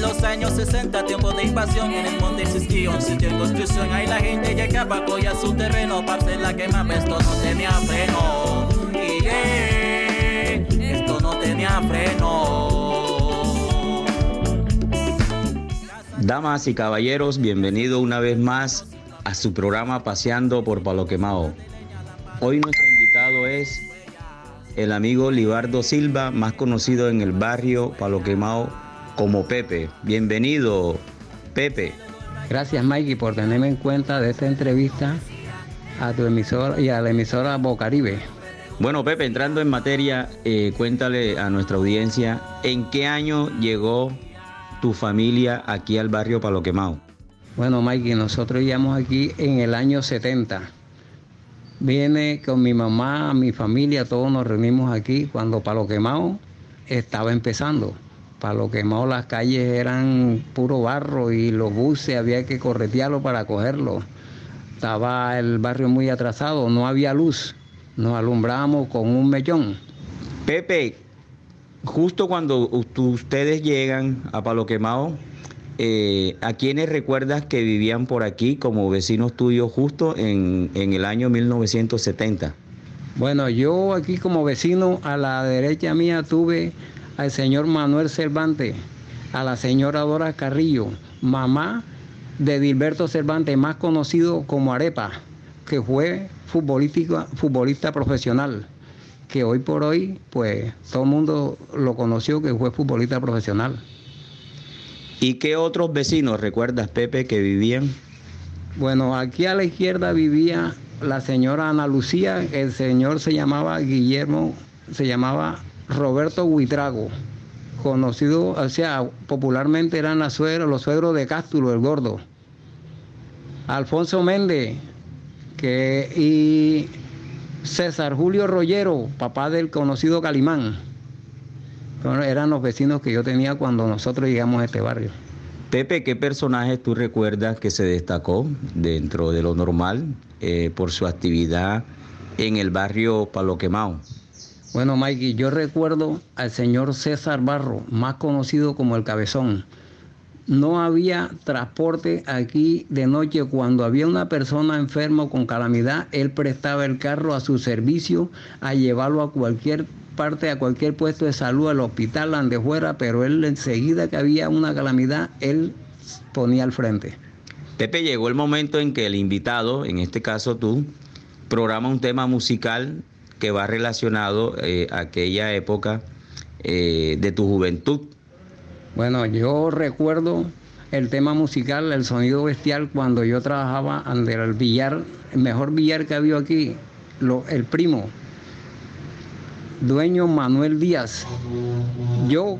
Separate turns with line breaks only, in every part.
los años 60, tiempo de invasión, en el monte existía un sitio en construcción. Ahí la gente llegaba a coger su terreno para hacer la quema, esto no tenía freno. Y esto no tenía freno.
Damas y caballeros, bienvenido una vez más a su programa Paseando por Palo Quemado. Hoy nuestro invitado es el amigo Libardo Silva, más conocido en el barrio Palo Quemado como Pepe. Bienvenido, Pepe.
Gracias, Mikey, por tenerme en cuenta de esta entrevista a tu emisora y a la emisora Bocaribe.
Bueno, Pepe, entrando en materia, eh, cuéntale a nuestra audiencia en qué año llegó tu familia aquí al barrio Palo Quemado.
Bueno, Mikey, nosotros llegamos aquí en el año 70 Viene con mi mamá, mi familia, todos nos reunimos aquí cuando Palo Quemado estaba empezando. Palo Quemado las calles eran puro barro y los buses había que corretearlo para cogerlo. Estaba el barrio muy atrasado, no había luz. Nos alumbrábamos con un mellón.
Pepe, justo cuando ustedes llegan a Palo Quemado, eh, ¿a quiénes recuerdas que vivían por aquí como vecinos tuyos justo en, el año 1970?
Bueno, yo aquí como vecino a la derecha mía tuve al señor Manuel Cervantes, a la señora Dora Carrillo, mamá de Dilberto Cervantes, más conocido como Arepa, que fue futbolista profesional, que hoy por hoy, pues todo el mundo lo conoció que fue futbolista profesional.
¿Y qué otros vecinos recuerdas, Pepe, que vivían?
Bueno, aquí a la izquierda vivía la señora Ana Lucía, el señor se llamaba Guillermo, se llamaba Roberto Huitrago, conocido, o sea, popularmente eran los suegros de Cástulo, el gordo. Alfonso Méndez, que, y César Julio Rollero, papá del conocido Calimán eran los vecinos que yo tenía cuando nosotros llegamos a este barrio.
Pepe, ¿qué personaje tú recuerdas que se destacó dentro de lo normal eh, por su actividad en el barrio Palo Quemado?
Bueno, Mikey, yo recuerdo al señor César Barro, más conocido como el Cabezón. No había transporte aquí de noche. Cuando había una persona enferma con calamidad, él prestaba el carro a su servicio a llevarlo a cualquier parte a cualquier puesto de salud, al hospital, donde fuera, pero él enseguida que había una calamidad, él ponía al frente.
Pepe, llegó el momento en que el invitado, en este caso tú, programa un tema musical que va relacionado eh, a aquella época eh, de tu juventud.
Bueno, yo recuerdo el tema musical, el sonido bestial, cuando yo trabajaba ante el billar, el mejor billar que había aquí, lo, el primo, dueño Manuel Díaz. Yo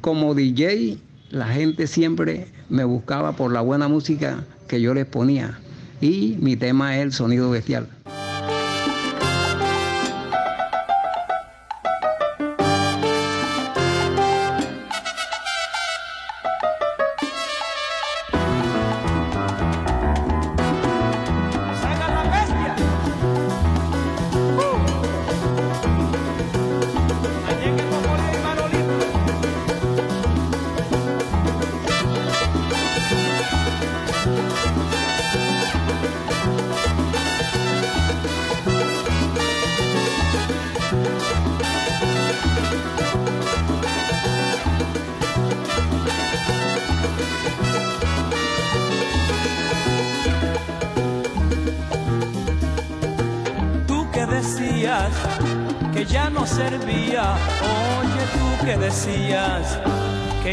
como DJ, la gente siempre me buscaba por la buena música que yo les ponía. Y mi tema es el sonido bestial.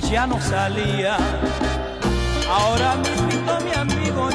Ya no salía. Ahora mismo mi amigo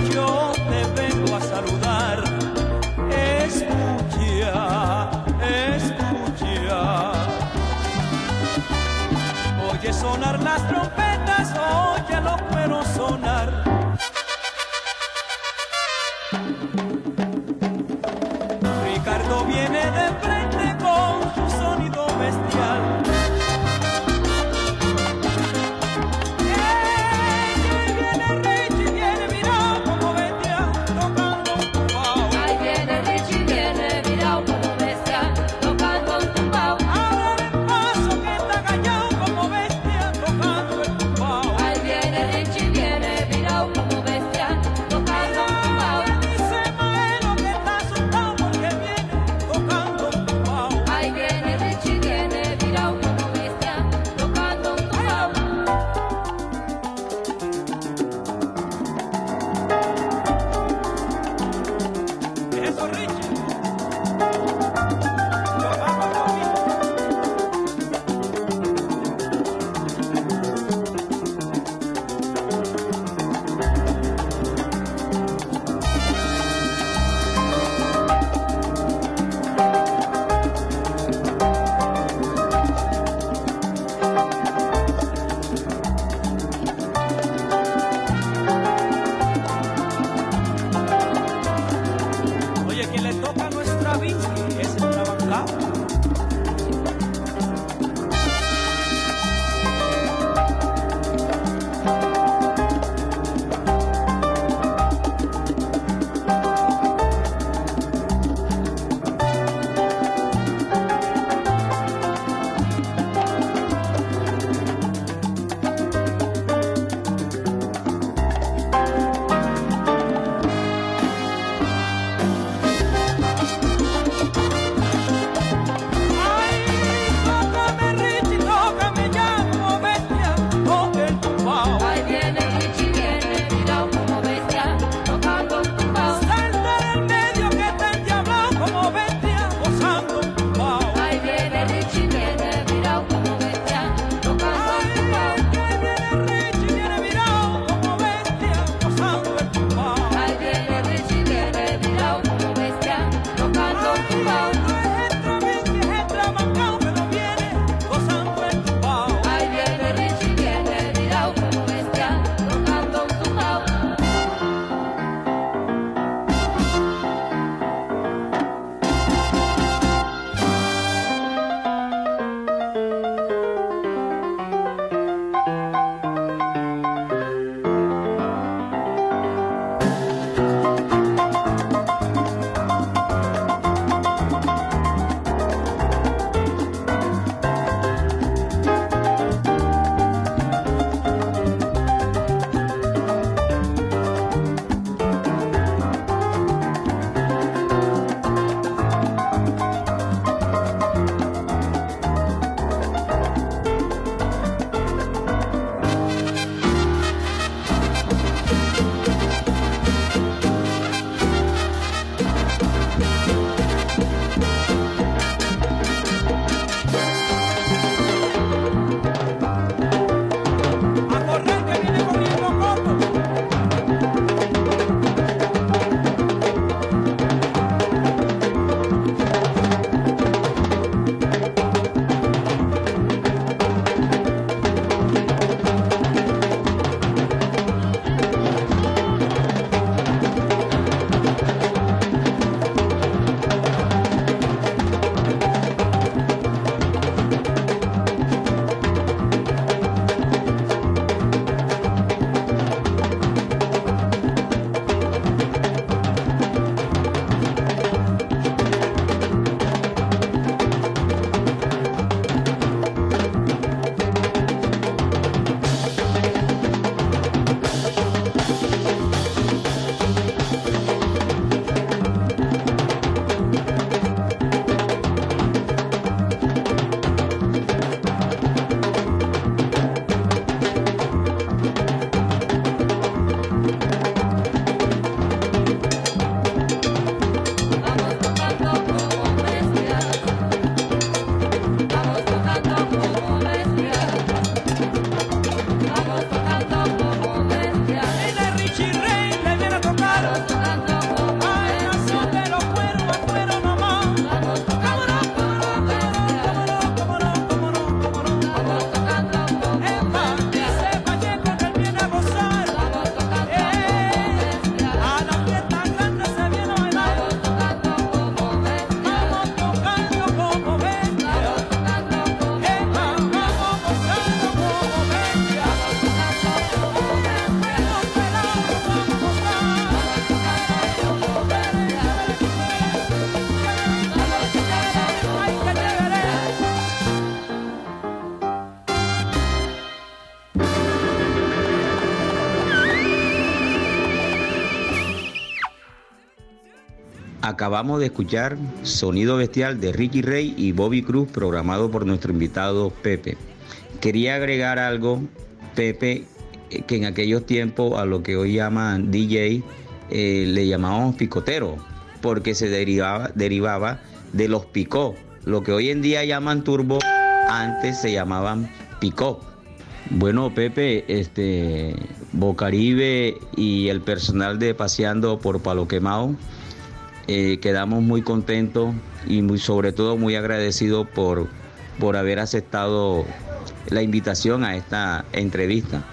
Acabamos de escuchar Sonido Bestial de Ricky Rey y Bobby Cruz, programado por nuestro invitado Pepe. Quería agregar algo, Pepe, eh, que en aquellos tiempos a lo que hoy llaman DJ, eh, le llamábamos picotero, porque se derivaba, derivaba de los picó. Lo que hoy en día llaman turbo, antes se llamaban picó. Bueno, Pepe, este Bocaribe y el personal de Paseando por Palo Quemado eh, quedamos muy contentos y muy, sobre todo muy agradecidos por, por haber aceptado la invitación a esta entrevista.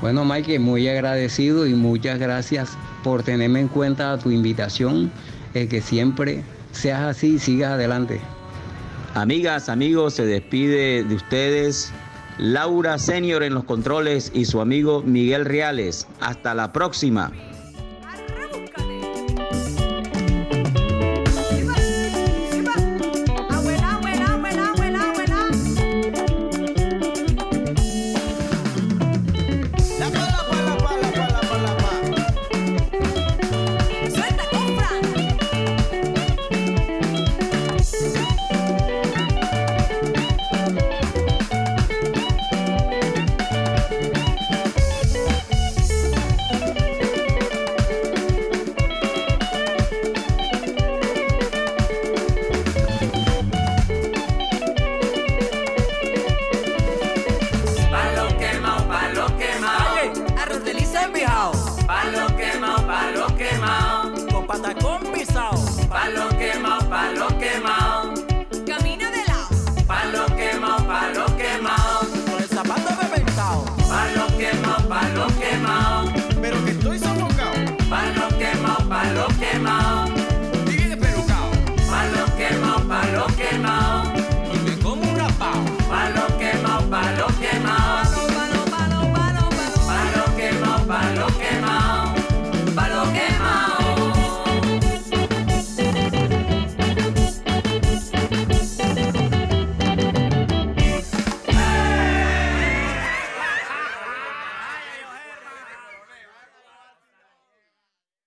Bueno, Mike, muy agradecido y muchas gracias por tenerme en cuenta tu invitación, eh, que siempre seas así y sigas adelante.
Amigas, amigos, se despide de ustedes Laura Senior en los controles y su amigo Miguel Reales. Hasta la próxima.